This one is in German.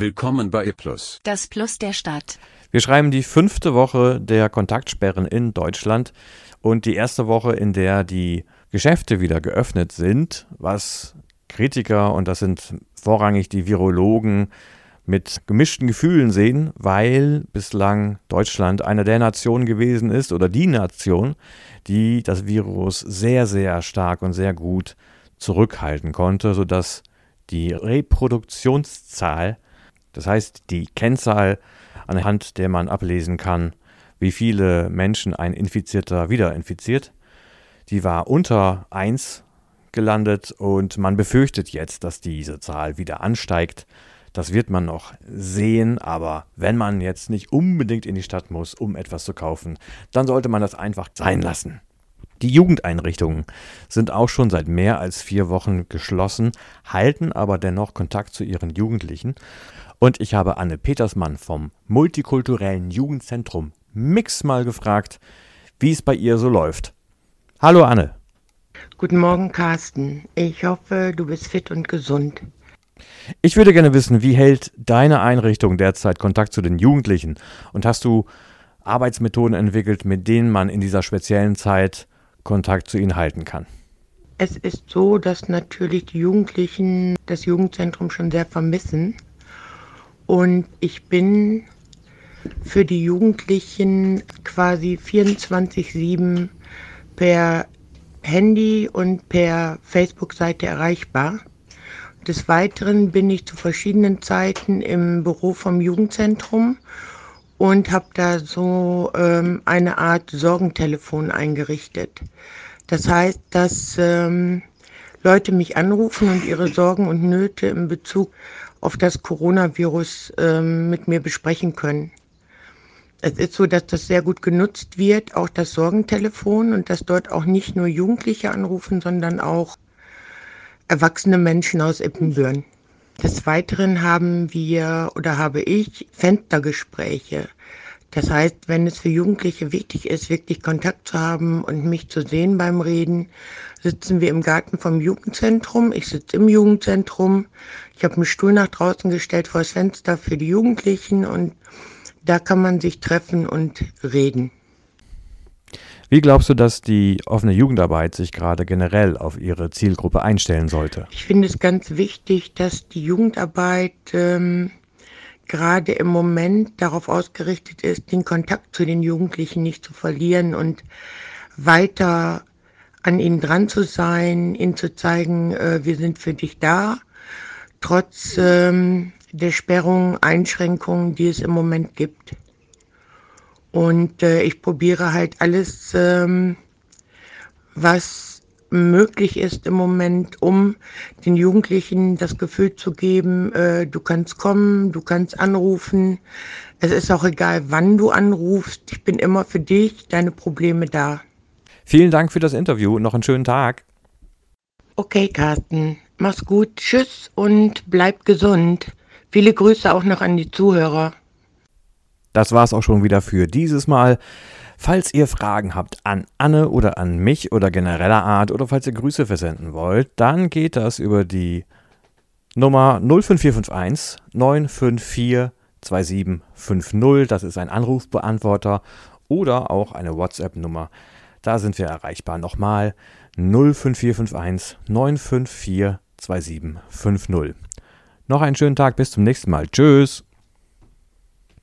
Willkommen bei E+. Das Plus der Stadt. Wir schreiben die fünfte Woche der Kontaktsperren in Deutschland und die erste Woche, in der die Geschäfte wieder geöffnet sind, was Kritiker, und das sind vorrangig die Virologen, mit gemischten Gefühlen sehen, weil bislang Deutschland eine der Nationen gewesen ist oder die Nation, die das Virus sehr, sehr stark und sehr gut zurückhalten konnte, sodass die Reproduktionszahl, das heißt die Kennzahl, anhand der man ablesen kann, wie viele Menschen ein Infizierter wieder infiziert, die war unter 1 gelandet und man befürchtet jetzt, dass diese Zahl wieder ansteigt. Das wird man noch sehen, aber wenn man jetzt nicht unbedingt in die Stadt muss, um etwas zu kaufen, dann sollte man das einfach sein lassen. Die Jugendeinrichtungen sind auch schon seit mehr als vier Wochen geschlossen, halten aber dennoch Kontakt zu ihren Jugendlichen. Und ich habe Anne Petersmann vom Multikulturellen Jugendzentrum Mix mal gefragt, wie es bei ihr so läuft. Hallo Anne. Guten Morgen, Carsten. Ich hoffe, du bist fit und gesund. Ich würde gerne wissen, wie hält deine Einrichtung derzeit Kontakt zu den Jugendlichen? Und hast du Arbeitsmethoden entwickelt, mit denen man in dieser speziellen Zeit Kontakt zu ihnen halten kann? Es ist so, dass natürlich die Jugendlichen das Jugendzentrum schon sehr vermissen. Und ich bin für die Jugendlichen quasi 24-7 per Handy und per Facebook-Seite erreichbar. Des Weiteren bin ich zu verschiedenen Zeiten im Büro vom Jugendzentrum und habe da so ähm, eine Art Sorgentelefon eingerichtet. Das heißt, dass ähm, Leute mich anrufen und ihre Sorgen und Nöte in Bezug auf das Coronavirus ähm, mit mir besprechen können. Es ist so, dass das sehr gut genutzt wird, auch das Sorgentelefon und dass dort auch nicht nur Jugendliche anrufen, sondern auch erwachsene Menschen aus Ippenbüren. Des Weiteren haben wir oder habe ich Fenstergespräche. Das heißt, wenn es für Jugendliche wichtig ist, wirklich Kontakt zu haben und mich zu sehen beim Reden, sitzen wir im Garten vom Jugendzentrum. Ich sitze im Jugendzentrum. Ich habe einen Stuhl nach draußen gestellt vor das Fenster für die Jugendlichen und da kann man sich treffen und reden. Wie glaubst du, dass die offene Jugendarbeit sich gerade generell auf ihre Zielgruppe einstellen sollte? Ich finde es ganz wichtig, dass die Jugendarbeit ähm, gerade im Moment darauf ausgerichtet ist, den Kontakt zu den Jugendlichen nicht zu verlieren und weiter an ihnen dran zu sein, ihnen zu zeigen, äh, wir sind für dich da, trotz ähm, der Sperrungen, Einschränkungen, die es im Moment gibt. Und äh, ich probiere halt alles, ähm, was möglich ist im Moment, um den Jugendlichen das Gefühl zu geben, äh, du kannst kommen, du kannst anrufen. Es ist auch egal, wann du anrufst. Ich bin immer für dich, deine Probleme da. Vielen Dank für das Interview. Noch einen schönen Tag. Okay, Carsten. Mach's gut. Tschüss und bleib gesund. Viele Grüße auch noch an die Zuhörer. Das war's auch schon wieder für dieses Mal. Falls ihr Fragen habt an Anne oder an mich oder genereller Art oder falls ihr Grüße versenden wollt, dann geht das über die Nummer 05451 954 2750. Das ist ein Anrufbeantworter oder auch eine WhatsApp-Nummer. Da sind wir erreichbar. Nochmal 05451 954 2750. Noch einen schönen Tag, bis zum nächsten Mal. Tschüss.